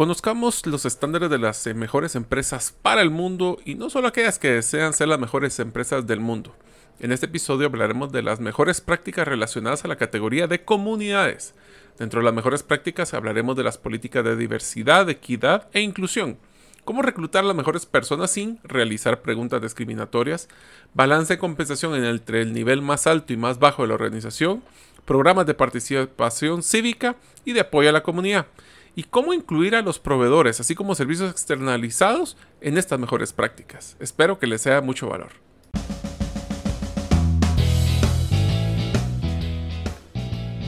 Conozcamos los estándares de las eh, mejores empresas para el mundo y no solo aquellas que desean ser las mejores empresas del mundo. En este episodio hablaremos de las mejores prácticas relacionadas a la categoría de comunidades. Dentro de las mejores prácticas hablaremos de las políticas de diversidad, equidad e inclusión. Cómo reclutar a las mejores personas sin realizar preguntas discriminatorias, balance de compensación entre el nivel más alto y más bajo de la organización, programas de participación cívica y de apoyo a la comunidad y cómo incluir a los proveedores, así como servicios externalizados, en estas mejores prácticas. Espero que les sea mucho valor.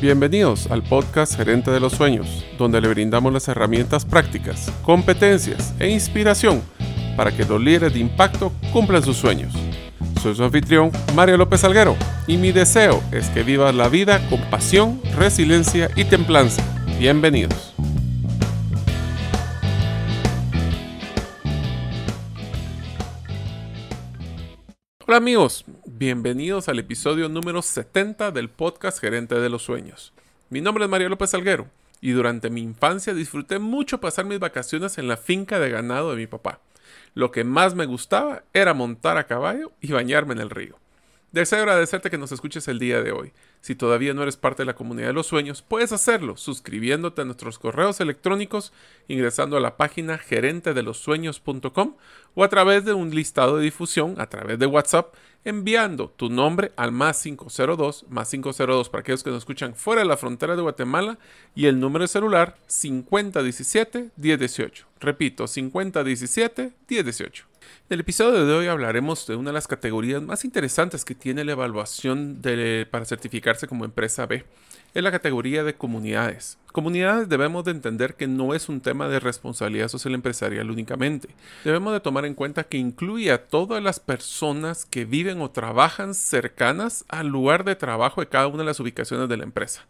Bienvenidos al podcast Gerente de los Sueños, donde le brindamos las herramientas prácticas, competencias e inspiración para que los líderes de impacto cumplan sus sueños. Soy su anfitrión, Mario López Alguero, y mi deseo es que vivas la vida con pasión, resiliencia y templanza. Bienvenidos. Hola amigos, bienvenidos al episodio número 70 del podcast Gerente de los Sueños. Mi nombre es Mario López Alguero y durante mi infancia disfruté mucho pasar mis vacaciones en la finca de ganado de mi papá. Lo que más me gustaba era montar a caballo y bañarme en el río. Deseo agradecerte que nos escuches el día de hoy. Si todavía no eres parte de la comunidad de los sueños, puedes hacerlo suscribiéndote a nuestros correos electrónicos, ingresando a la página gerentedelosueños.com o a través de un listado de difusión a través de WhatsApp, enviando tu nombre al más 502, más 502 para aquellos que nos escuchan fuera de la frontera de Guatemala y el número de celular 5017-1018. Repito, 5017-1018. En el episodio de hoy hablaremos de una de las categorías más interesantes que tiene la evaluación para certificarse como empresa B. Es la categoría de comunidades. Comunidades debemos de entender que no es un tema de responsabilidad social empresarial únicamente. Debemos de tomar en cuenta que incluye a todas las personas que viven o trabajan cercanas al lugar de trabajo de cada una de las ubicaciones de la empresa.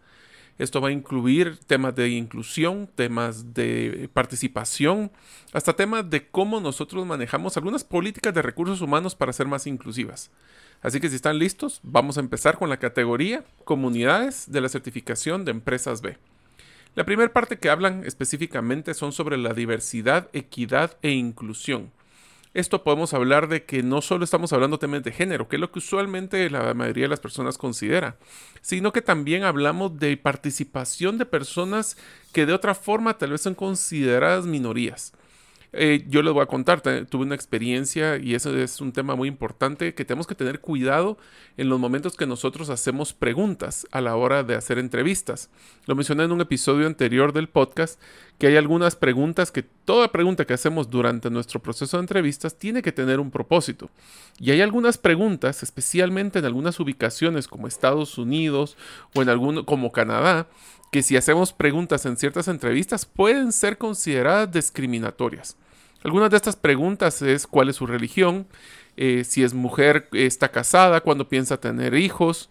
Esto va a incluir temas de inclusión, temas de participación, hasta temas de cómo nosotros manejamos algunas políticas de recursos humanos para ser más inclusivas. Así que si están listos, vamos a empezar con la categoría Comunidades de la certificación de empresas B. La primera parte que hablan específicamente son sobre la diversidad, equidad e inclusión. Esto podemos hablar de que no solo estamos hablando temas de género, que es lo que usualmente la mayoría de las personas considera, sino que también hablamos de participación de personas que de otra forma tal vez son consideradas minorías. Eh, yo les voy a contar, tuve una experiencia y eso es un tema muy importante que tenemos que tener cuidado en los momentos que nosotros hacemos preguntas a la hora de hacer entrevistas. Lo mencioné en un episodio anterior del podcast que hay algunas preguntas que toda pregunta que hacemos durante nuestro proceso de entrevistas tiene que tener un propósito. Y hay algunas preguntas, especialmente en algunas ubicaciones como Estados Unidos o en alguno como Canadá, que si hacemos preguntas en ciertas entrevistas pueden ser consideradas discriminatorias. Algunas de estas preguntas es cuál es su religión, eh, si es mujer, está casada, cuándo piensa tener hijos.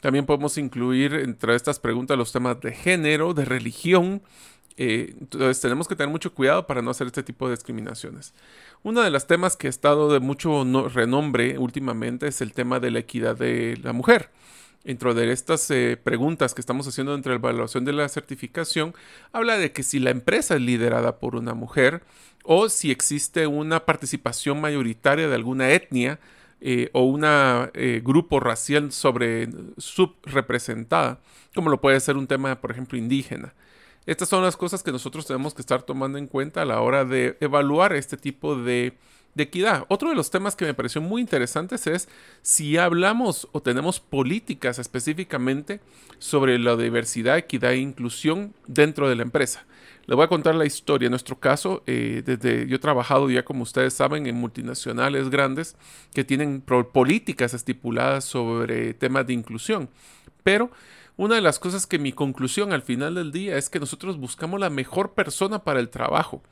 También podemos incluir entre estas preguntas los temas de género, de religión. Eh, entonces tenemos que tener mucho cuidado para no hacer este tipo de discriminaciones. Uno de los temas que ha estado de mucho renombre últimamente es el tema de la equidad de la mujer dentro de estas eh, preguntas que estamos haciendo entre la evaluación de la certificación, habla de que si la empresa es liderada por una mujer o si existe una participación mayoritaria de alguna etnia eh, o un grupo racial sobre subrepresentada, como lo puede ser un tema, por ejemplo, indígena. Estas son las cosas que nosotros tenemos que estar tomando en cuenta a la hora de evaluar este tipo de equidad. Otro de los temas que me pareció muy interesantes es si hablamos o tenemos políticas específicamente sobre la diversidad, equidad e inclusión dentro de la empresa. Le voy a contar la historia. En nuestro caso, eh, desde yo he trabajado ya, como ustedes saben, en multinacionales grandes que tienen políticas estipuladas sobre temas de inclusión. Pero una de las cosas que mi conclusión al final del día es que nosotros buscamos la mejor persona para el trabajo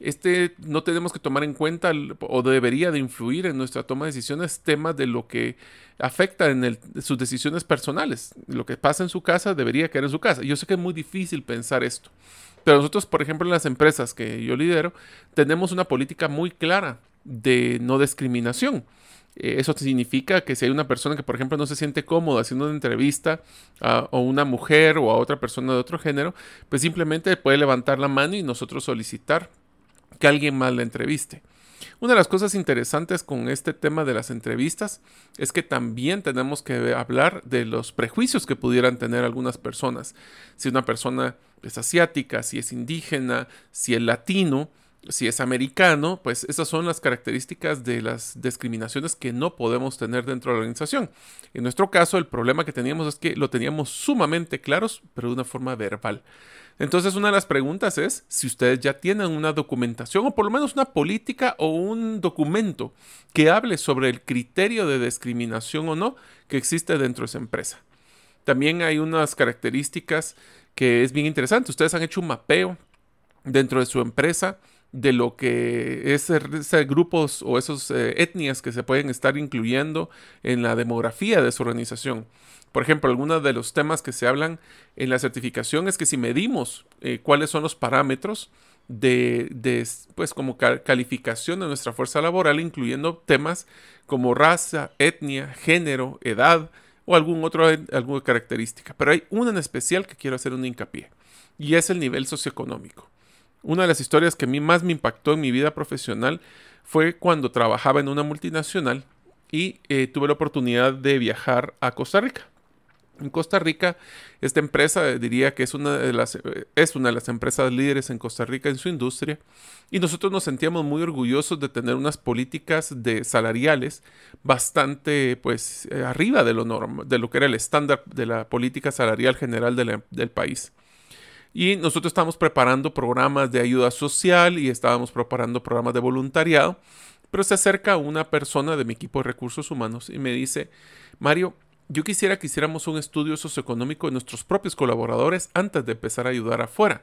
este no tenemos que tomar en cuenta o debería de influir en nuestra toma de decisiones temas de lo que afecta en sus decisiones personales. Lo que pasa en su casa debería quedar en su casa. Yo sé que es muy difícil pensar esto, pero nosotros, por ejemplo, en las empresas que yo lidero, tenemos una política muy clara de no discriminación. Eh, eso significa que si hay una persona que, por ejemplo, no se siente cómoda haciendo una entrevista a, una mujer o a otra persona de otro género, pues simplemente puede levantar la mano y nosotros solicitar que alguien más la entreviste. Una de las cosas interesantes con este tema de las entrevistas es que también tenemos que hablar de los prejuicios que pudieran tener algunas personas. Si una persona es asiática, si es indígena, si es latino, si es americano, pues esas son las características de las discriminaciones que no podemos tener dentro de la organización. En nuestro caso, el problema que teníamos es que lo teníamos sumamente claros, pero de una forma verbal. Entonces, una de las preguntas es si ustedes ya tienen una documentación o por lo menos una política o un documento que hable sobre el criterio de discriminación o no que existe dentro de esa empresa. También hay unas características que es bien interesante. Ustedes han hecho un mapeo dentro de su empresa de lo que es esos grupos o esas eh, etnias que se pueden estar incluyendo en la demografía de su organización. Por ejemplo, algunos de los temas que se hablan en la certificación es que si medimos eh, cuáles son los parámetros de, pues como calificación de nuestra fuerza laboral, incluyendo temas como raza, etnia, género, edad o algún otro, alguna característica. Pero hay una en especial que quiero hacer un hincapié y es el nivel socioeconómico. Una de las historias que a mí más me impactó en mi vida profesional fue cuando trabajaba en una multinacional y eh, tuve la oportunidad de viajar a Costa Rica. En Costa Rica, esta empresa eh, diría que es una, de las, eh, es una de las empresas líderes en Costa Rica en su industria y nosotros nos sentíamos muy orgullosos de tener unas políticas de salariales bastante pues arriba de lo, de lo que era el estándar de la política salarial general del país. Y nosotros estábamos preparando programas de ayuda social y estábamos preparando programas de voluntariado. Pero se acerca una persona de mi equipo de recursos humanos y me dice, Mario, yo quisiera que hiciéramos un estudio socioeconómico de nuestros propios colaboradores antes de empezar a ayudar afuera.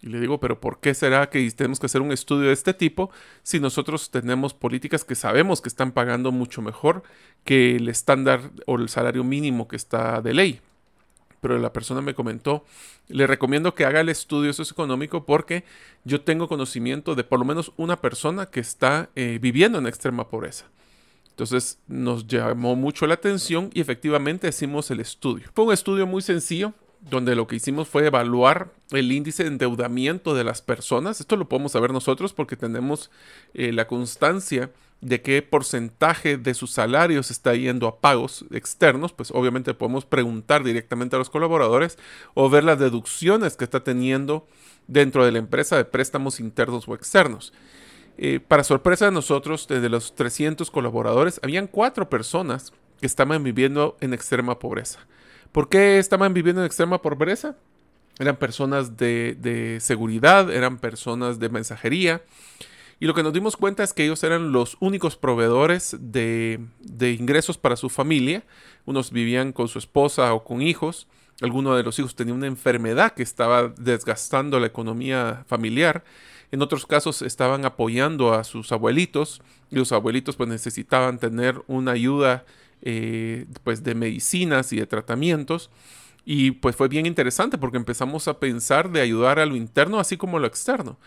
Y le digo, pero ¿por qué será que tenemos que hacer un estudio de este tipo si nosotros tenemos políticas que sabemos que están pagando mucho mejor que el estándar o el salario mínimo que está de ley? Pero la persona me comentó, le recomiendo que haga el estudio socioeconómico porque yo tengo conocimiento de por lo menos una persona que está eh, viviendo en extrema pobreza. Entonces nos llamó mucho la atención y efectivamente hicimos el estudio. Fue un estudio muy sencillo, donde lo que hicimos fue evaluar el índice de endeudamiento de las personas. Esto lo podemos saber nosotros porque tenemos eh, la constancia de qué porcentaje de sus salarios está yendo a pagos externos, pues obviamente podemos preguntar directamente a los colaboradores o ver las deducciones que está teniendo dentro de la empresa de préstamos internos o externos. Eh, para sorpresa de nosotros, de los 300 colaboradores, habían cuatro personas que estaban viviendo en extrema pobreza. ¿Por qué estaban viviendo en extrema pobreza? Eran personas de seguridad, eran personas de mensajería, y lo que nos dimos cuenta es que ellos eran los únicos proveedores de, ingresos para su familia. Unos vivían con su esposa o con hijos. Alguno de los hijos tenía una enfermedad que estaba desgastando la economía familiar. En otros casos estaban apoyando a sus abuelitos y los abuelitos pues necesitaban tener una ayuda eh, pues de medicinas y de tratamientos. Y pues fue bien interesante porque empezamos a pensar de ayudar a lo interno así como a lo externo.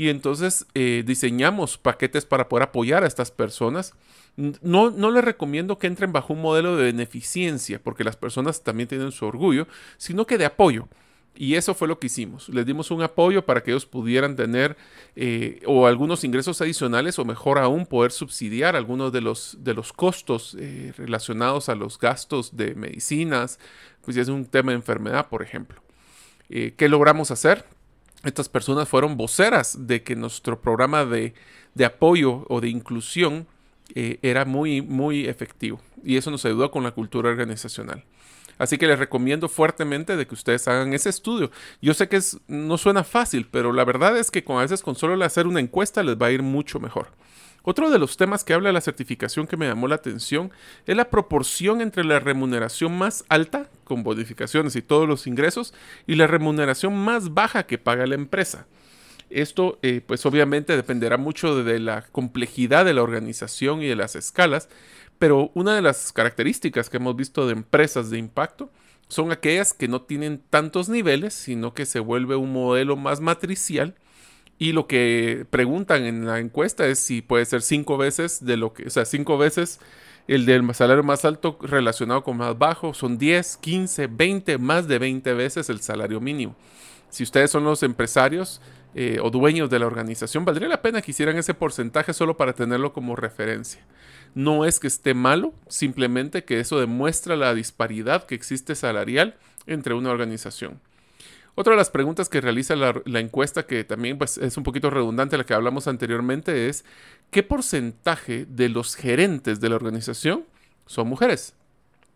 Y entonces eh, diseñamos paquetes para poder apoyar a estas personas. No, no les recomiendo que entren bajo un modelo de beneficencia, porque las personas también tienen su orgullo, sino que de apoyo. Y eso fue lo que hicimos. Les dimos un apoyo para que ellos pudieran tener eh, o algunos ingresos adicionales o mejor aún poder subsidiar algunos de los, de los costos eh, relacionados a los gastos de medicinas, pues si es un tema de enfermedad, por ejemplo. ¿Qué logramos hacer? Estas personas fueron voceras de que nuestro programa de, apoyo o de inclusión eh, era muy, muy efectivo. Y eso nos ayudó con la cultura organizacional. Así que les recomiendo fuertemente de que ustedes hagan ese estudio. Yo sé que es, no suena fácil, pero la verdad es que con, a veces con solo hacer una encuesta les va a ir mucho mejor. Otro de los temas que habla la certificación que me llamó la atención es la proporción entre la remuneración más alta, con bonificaciones y todos los ingresos, y la remuneración más baja que paga la empresa. Esto, eh, pues obviamente dependerá mucho de la complejidad de la organización y de las escalas, pero una de las características que hemos visto de empresas de impacto son aquellas que no tienen tantos niveles, sino que se vuelve un modelo más matricial y lo que preguntan en la encuesta es si puede ser cinco veces de lo que, o sea, cinco veces El del salario más alto relacionado con más bajo son 10, 15, 20, más de 20 veces el salario mínimo. Si ustedes son los empresarios eh, o dueños de la organización, valdría la pena que hicieran ese porcentaje solo para tenerlo como referencia. No es que esté malo, simplemente que eso demuestra la disparidad que existe salarial entre una organización. Otra de las preguntas que realiza la, encuesta, que también pues, es un poquito redundante la que hablamos anteriormente, es ¿qué porcentaje de los gerentes de la organización son mujeres?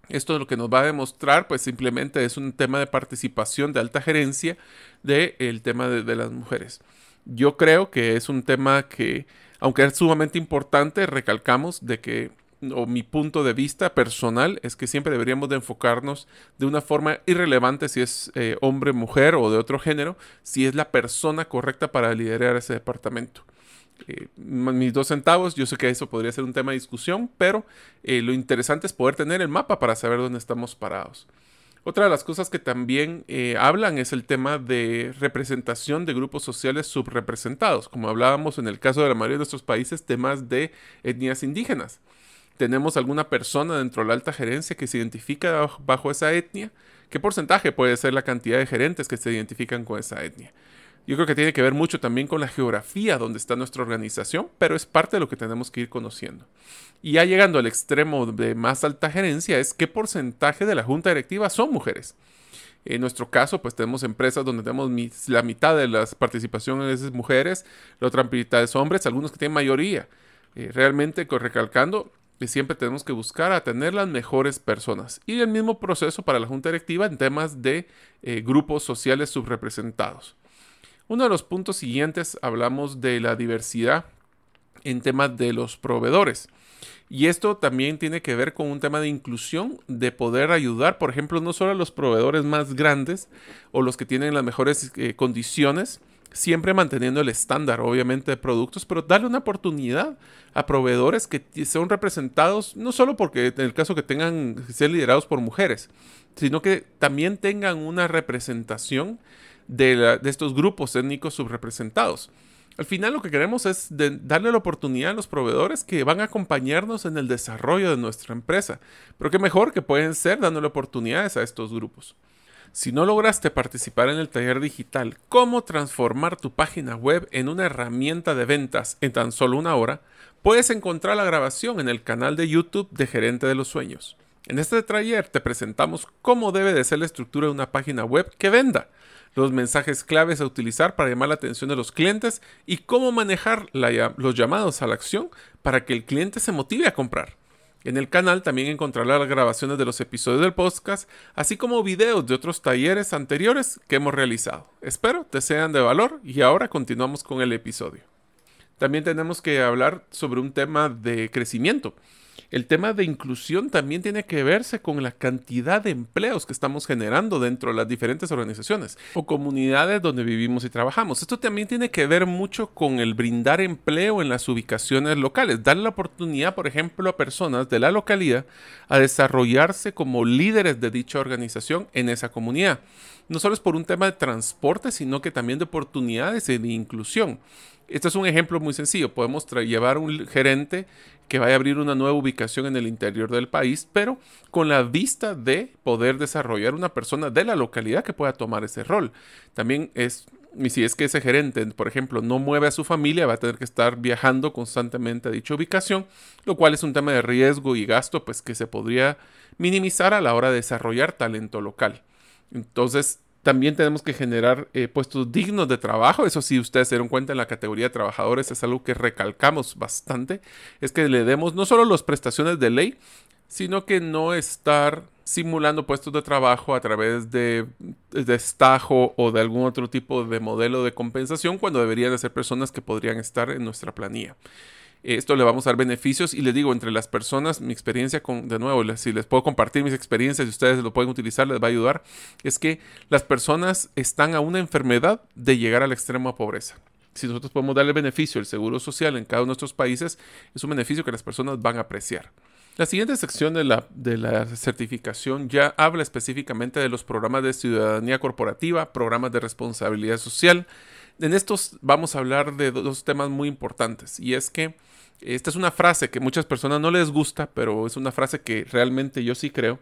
Esto lo que nos va a demostrar, pues simplemente es un tema de participación de alta gerencia del tema de las mujeres. Yo creo que es un tema que, aunque es sumamente importante, recalcamos de que o mi punto de vista personal es que siempre deberíamos de enfocarnos de una forma irrelevante si es eh, hombre, mujer o de otro género, si es la persona correcta para liderar ese departamento. Eh, mis dos centavos, yo sé que eso podría ser un tema de discusión, pero eh, lo interesante es poder tener el mapa para saber dónde estamos parados. Otra de las cosas que también hablan es el tema de representación de grupos sociales subrepresentados, como hablábamos en el caso de la mayoría de nuestros países, temas de etnias indígenas tenemos alguna persona dentro de la alta gerencia que se identifica bajo esa etnia, ¿qué porcentaje puede ser la cantidad de gerentes que se identifican con esa etnia? Yo creo que tiene que ver mucho también con la geografía donde está nuestra organización, pero es parte de lo que tenemos que ir conociendo. Y ya llegando al extremo de más alta gerencia es qué porcentaje de la junta directiva son mujeres. En nuestro caso, pues tenemos empresas donde tenemos la mitad de las participaciones es mujeres, la otra mitad es hombres, algunos que tienen mayoría. Eh, realmente, recalcando, que siempre tenemos que buscar a tener las mejores personas. Y el mismo proceso para la Junta Directiva en temas de eh, grupos sociales subrepresentados. Uno de los puntos siguientes hablamos de la diversidad en temas de los proveedores. Y esto también tiene que ver con un tema de inclusión, de poder ayudar, por ejemplo, no solo a los proveedores más grandes o los que tienen las mejores eh, condiciones, siempre manteniendo el estándar, obviamente, de productos, pero darle una oportunidad a proveedores que son representados, no solo porque en el caso que tengan, ser liderados por mujeres, sino que también tengan una representación de, estos grupos étnicos subrepresentados. Al final lo que queremos es darle la oportunidad a los proveedores que van a acompañarnos en el desarrollo de nuestra empresa. Pero qué mejor que pueden ser dándole oportunidades a estos grupos. Si no lograste participar en el taller digital Cómo transformar tu página web en una herramienta de ventas en tan solo una hora, puedes encontrar la grabación en el canal de YouTube de Gerente de los Sueños. En este taller te presentamos cómo debe de ser la estructura de una página web que venda, los mensajes claves a utilizar para llamar la atención de los clientes y cómo manejar los llamados a la acción para que el cliente se motive a comprar. En el canal también encontrarás las grabaciones de los episodios del podcast, así como videos de otros talleres anteriores que hemos realizado. Espero te sean de valor y ahora continuamos con el episodio. También tenemos que hablar sobre un tema de crecimiento. El tema de inclusión también tiene que verse con la cantidad de empleos que estamos generando dentro de las diferentes organizaciones o comunidades donde vivimos y trabajamos. Esto también tiene que ver mucho con el brindar empleo en las ubicaciones locales, darle la oportunidad, por ejemplo, a personas de la localidad a desarrollarse como líderes de dicha organización en esa comunidad. No solo es por un tema de transporte, sino que también de oportunidades y de inclusión. Este es un ejemplo muy sencillo. Podemos llevar un gerente que vaya a abrir una nueva ubicación en el interior del país, pero con la vista de poder desarrollar una persona de la localidad que pueda tomar ese rol. También es, y si es que ese gerente, por ejemplo, no mueve a su familia, va a tener que estar viajando constantemente a dicha ubicación, lo cual es un tema de riesgo y gasto, pues que se podría minimizar a la hora de desarrollar talento local. Entonces, también tenemos que generar eh, puestos dignos de trabajo. Eso sí, ustedes se dieron cuenta en la categoría de trabajadores, es algo que recalcamos bastante. Es que le demos no solo las prestaciones de ley, sino que no estar simulando puestos de trabajo a través de, de estajo o de algún otro tipo de modelo de compensación cuando deberían de ser personas que podrían estar en nuestra planilla. Esto le vamos a dar beneficios y les digo, entre las personas, mi experiencia con, de nuevo, si les puedo compartir mis experiencias y ustedes lo pueden utilizar, les va a ayudar, es que las personas están a una enfermedad de llegar a la extrema pobreza. Si nosotros podemos darle beneficio al seguro social en cada uno de nuestros países, es un beneficio que las personas van a apreciar. La siguiente sección de la, de la, certificación ya habla específicamente de los programas de ciudadanía corporativa, programas de responsabilidad social, En estos vamos a hablar de dos temas muy importantes y es que esta es una frase que muchas personas no les gusta, pero es una frase que realmente yo sí creo,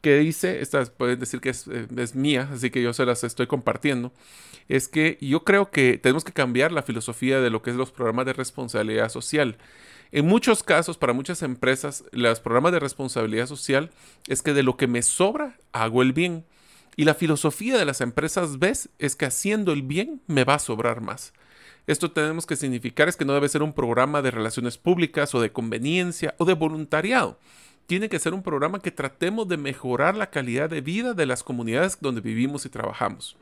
que dice, esta pueden decir que es, eh, es, mía, así que yo se las estoy compartiendo, es que yo creo que tenemos que cambiar la filosofía de lo que es los programas de responsabilidad social. En muchos casos, para muchas empresas, los programas de responsabilidad social es que de lo que me sobra, hago el bien. Y la filosofía de las empresas ves es que haciendo el bien me va a sobrar más. Esto tenemos que significar es que no debe ser un programa de relaciones públicas o de conveniencia o de voluntariado. Tiene que ser un programa que tratemos de mejorar la calidad de vida de las comunidades donde vivimos y trabajamos.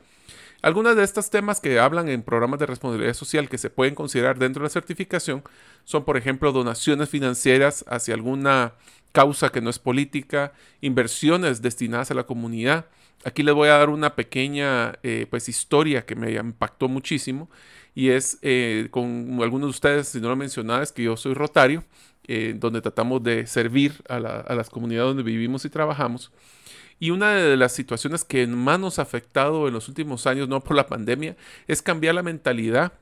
Algunos de estos temas que hablan en programas de responsabilidad social que se pueden considerar dentro de la certificación son, por ejemplo, donaciones financieras hacia alguna causa que no es política, inversiones destinadas a la comunidad. Aquí les voy a dar una pequeña eh, pues, historia que me impactó muchísimo y es eh, con algunos de ustedes, si no lo mencionaba, es que yo soy rotario, eh, donde tratamos de servir a, a, las comunidades donde vivimos y trabajamos. Y una de las situaciones que más nos ha afectado en los últimos años, no por la pandemia, es cambiar la mentalidad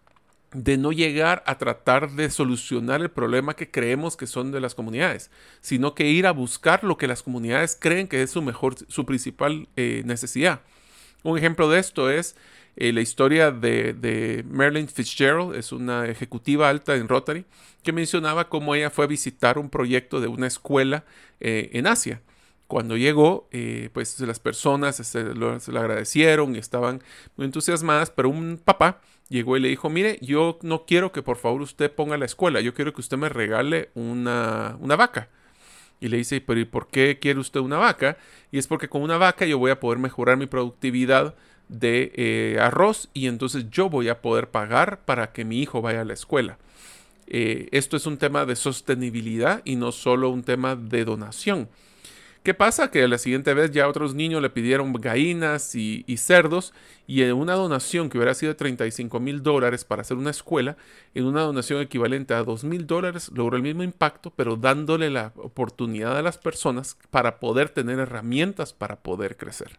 de no llegar a tratar de solucionar el problema que creemos que son de las comunidades, sino que ir a buscar lo que las comunidades creen que es su mejor, su principal eh, necesidad. Un ejemplo de esto es eh, la historia de, de, Marilyn Fitzgerald, es una ejecutiva alta en Rotary, que mencionaba cómo ella fue a visitar un proyecto de una escuela eh, en Asia. Cuando llegó, pues las personas se, le agradecieron y estaban muy entusiasmadas, pero un papá llegó y le dijo, mire, yo no quiero que por favor usted ponga la escuela, yo quiero que usted me regale una, una vaca. Y le dice, pero ¿y por qué quiere usted una vaca? Y es porque con una vaca yo voy a poder mejorar mi productividad de eh, arroz y entonces yo voy a poder pagar para que mi hijo vaya a la escuela. Eh, esto es un tema de sostenibilidad y no solo un tema de donación. ¿Qué pasa? Que la siguiente vez ya otros niños le pidieron gallinas y, cerdos y en una donación que hubiera sido de 35 mil dólares para hacer una escuela, en una donación equivalente a 2 mil dólares logró el mismo impacto, pero dándole la oportunidad a las personas para poder tener herramientas para poder crecer.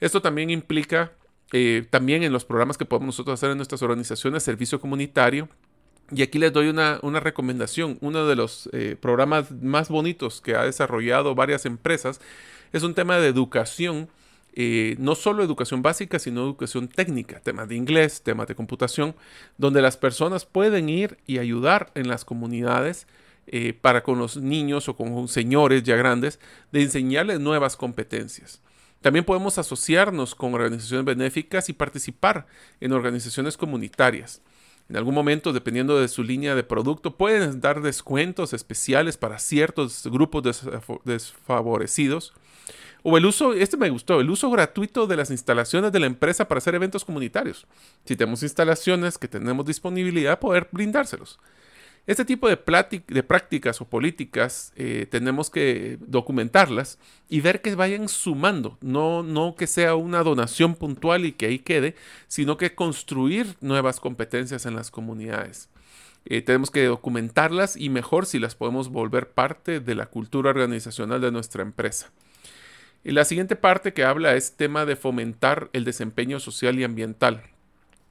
Esto también implica, eh, también en los programas que podemos nosotros hacer en nuestras organizaciones, servicio comunitario, y aquí les doy una, recomendación. Uno de los eh, programas más bonitos que ha desarrollado varias empresas es un tema de educación, eh, no solo educación básica, sino educación técnica, temas de inglés, temas de computación, donde las personas pueden ir y ayudar en las comunidades eh, para con los niños o con señores ya grandes, de enseñarles nuevas competencias. También podemos asociarnos con organizaciones benéficas y participar en organizaciones comunitarias. En algún momento, dependiendo de su línea de producto, pueden dar descuentos especiales para ciertos grupos desfavorecidos. O el uso, este me gustó, el uso gratuito de las instalaciones de la empresa para hacer eventos comunitarios. Si tenemos instalaciones que tenemos disponibilidad, poder brindárselos. Este tipo de, prácticas o políticas eh, tenemos que documentarlas y ver que vayan sumando, no, no que sea una donación puntual y que ahí quede, sino que construir nuevas competencias en las comunidades. Eh, tenemos que documentarlas y mejor si las podemos volver parte de la cultura organizacional de nuestra empresa. La siguiente parte que habla es tema de fomentar el desempeño social y ambiental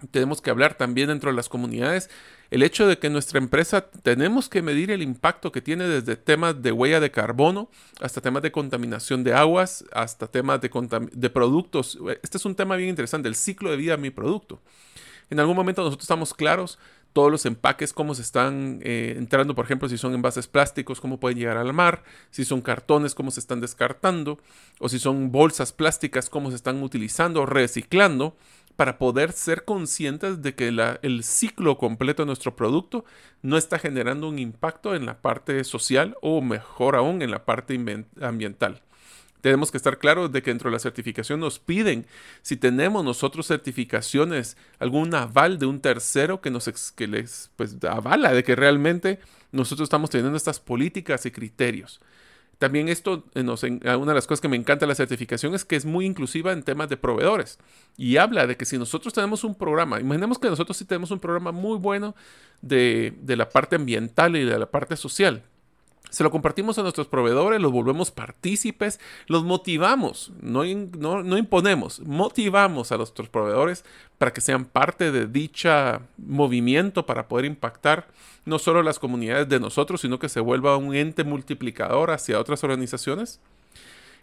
tenemos que hablar también dentro de las comunidades el hecho de que nuestra empresa tenemos que medir el impacto que tiene desde temas de huella de carbono hasta temas de contaminación de aguas, hasta temas de, productos. Este es un tema bien interesante, el ciclo de vida de mi producto. En algún momento nosotros estamos claros todos los empaques, cómo se están eh, entrando, por ejemplo, si son envases plásticos, cómo pueden llegar al mar, si son cartones, cómo se están descartando, o si son bolsas plásticas, cómo se están utilizando o reciclando para poder ser conscientes de que el ciclo completo de nuestro producto no está generando un impacto en la parte social o mejor aún en la parte ambiental. Tenemos que estar claros de que dentro de la certificación nos piden si tenemos nosotros certificaciones, algún aval de un tercero que nos que les pues, avala de que realmente nosotros estamos teniendo estas políticas y criterios. También esto, eh, una de las cosas que me encanta de la certificación es que es muy inclusiva en temas de proveedores. Y habla de que si nosotros tenemos un programa, imaginemos que nosotros sí tenemos un programa muy bueno de, de la parte ambiental y de la parte social. Se lo compartimos a nuestros proveedores, los volvemos partícipes, los motivamos, no, no, imponemos, motivamos a nuestros proveedores para que sean parte de dicha movimiento para poder impactar no solo las comunidades de nosotros, sino que se vuelva un ente multiplicador hacia otras organizaciones.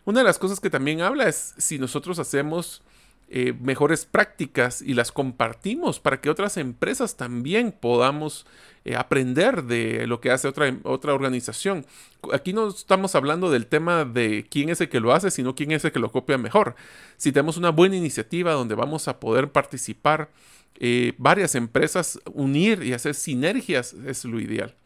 Una de las cosas que también habla es si nosotros hacemos eh, mejores prácticas y las compartimos para que otras empresas también podamos eh, aprender de lo que hace otra, otra organización. Aquí no estamos hablando del tema de quién es el que lo hace, sino quién es el que lo copia mejor. Si tenemos una buena iniciativa donde vamos a poder participar eh, varias empresas, unir y hacer sinergias es lo ideal.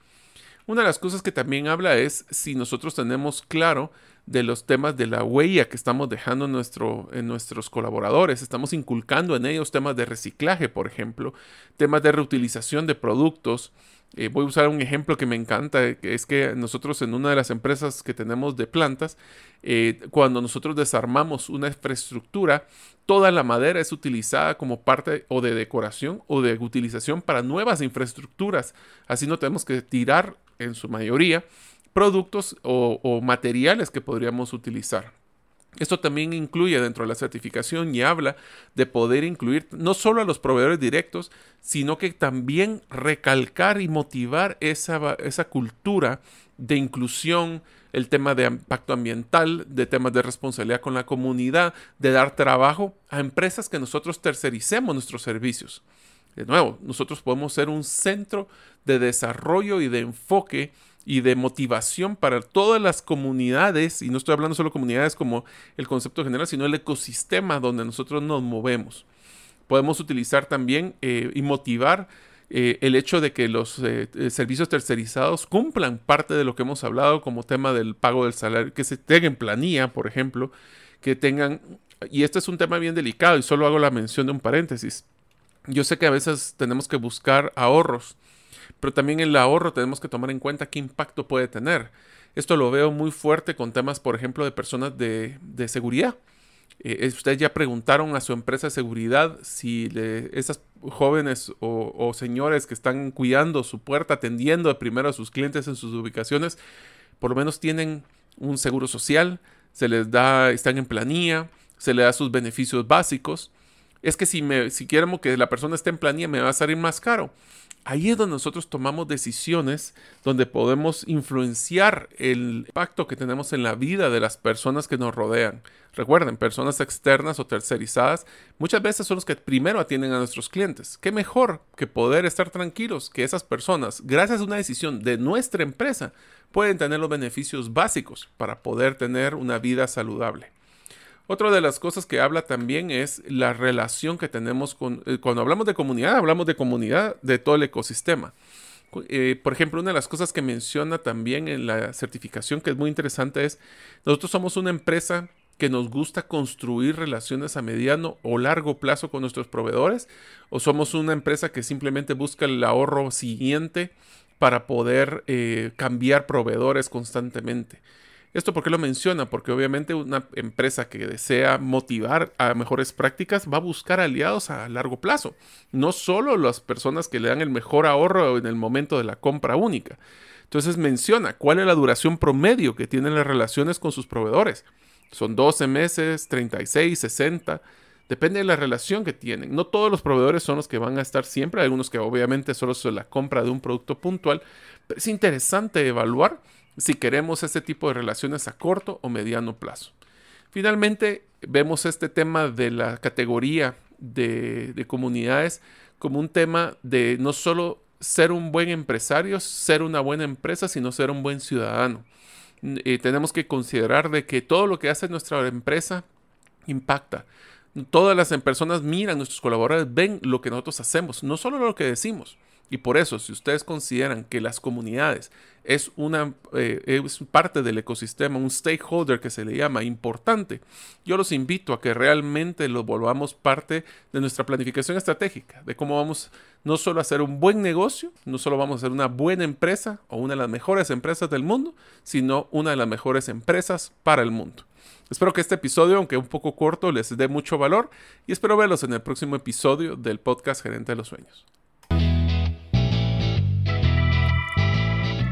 Una de las cosas que también habla es si nosotros tenemos claro de los temas de la huella que estamos dejando en, nuestro, en nuestros colaboradores. Estamos inculcando en ellos temas de reciclaje, por ejemplo, temas de reutilización de productos. Eh, voy a usar un ejemplo que me encanta, que es que nosotros en una de las empresas que tenemos de plantas, eh, cuando nosotros desarmamos una infraestructura, toda la madera es utilizada como parte o de decoración o de utilización para nuevas infraestructuras. Así no tenemos que tirar en su mayoría productos o, materiales que podríamos utilizar. Esto también incluye dentro de la certificación y habla de poder incluir no solo a los proveedores directos, sino que también recalcar y motivar esa, esa cultura de inclusión, el tema de impacto ambiental, de temas de responsabilidad con la comunidad, de dar trabajo a empresas que nosotros tercericemos nuestros servicios. De nuevo, nosotros podemos ser un centro de desarrollo y de enfoque y de motivación para todas las comunidades, y no estoy hablando solo comunidades como el concepto general, sino el ecosistema donde nosotros nos movemos. Podemos utilizar también eh, y motivar eh, el hecho de que los eh, servicios tercerizados cumplan parte de lo que hemos hablado como tema del pago del salario, que se tengan planilla, por ejemplo, que tengan, y este es un tema bien delicado y solo hago la mención de un paréntesis. Yo sé que a veces tenemos que buscar ahorros pero también el ahorro tenemos que tomar en cuenta qué impacto puede tener. Esto lo veo muy fuerte con temas, por ejemplo, de personas de, seguridad. Eh, ustedes ya preguntaron a su empresa de seguridad si esas jóvenes o, señores que están cuidando su puerta, atendiendo primero a sus clientes en sus ubicaciones, por lo menos tienen un seguro social, se les da, están en planilla, se les da sus beneficios básicos. Es que si, me, si queremos que la persona esté en planilla me va a salir más caro ahí es donde nosotros tomamos decisiones donde podemos influenciar el impacto que tenemos en la vida de las personas que nos rodean. Recuerden, personas externas o tercerizadas muchas veces son los que primero atienden a nuestros clientes. ¿Qué mejor que poder estar tranquilos que esas personas, gracias a una decisión de nuestra empresa, pueden tener los beneficios básicos para poder tener una vida saludable? Otra de las cosas que habla también es la relación que tenemos con, eh, cuando hablamos de comunidad, hablamos de comunidad de todo el ecosistema. Eh, por ejemplo, una de las cosas que menciona también en la certificación que es muy interesante es, nosotros somos una empresa que nos gusta construir relaciones a mediano o largo plazo con nuestros proveedores o somos una empresa que simplemente busca el ahorro siguiente para poder eh, cambiar proveedores constantemente. ¿Esto por qué lo menciona? Porque obviamente una empresa que desea motivar a mejores prácticas va a buscar aliados a largo plazo. No solo las personas que le dan el mejor ahorro en el momento de la compra única. Entonces menciona cuál es la duración promedio que tienen las relaciones con sus proveedores. Son 12 meses, 36, 60. Depende de la relación que tienen. No todos los proveedores son los que van a estar siempre. Algunos que obviamente solo son la compra de un producto puntual. Pero es interesante evaluar si queremos este tipo de relaciones a corto o mediano plazo. Finalmente, vemos este tema de la categoría de, comunidades como un tema de no solo ser un buen empresario, ser una buena empresa, sino ser un buen ciudadano. Eh, tenemos que considerar de que todo lo que hace nuestra empresa impacta. Todas las personas miran, nuestros colaboradores ven lo que nosotros hacemos, no solo lo que decimos. Y por eso, si ustedes consideran que las comunidades es una eh, es parte del ecosistema, un stakeholder que se le llama importante, yo los invito a que realmente lo volvamos parte de nuestra planificación estratégica, de cómo vamos no solo a hacer un buen negocio, no solo vamos a ser una buena empresa o una de las mejores empresas del mundo, sino una de las mejores empresas para el mundo. Espero que este episodio, aunque un poco corto, les dé mucho valor y espero verlos en el próximo episodio del podcast Gerente de los Sueños.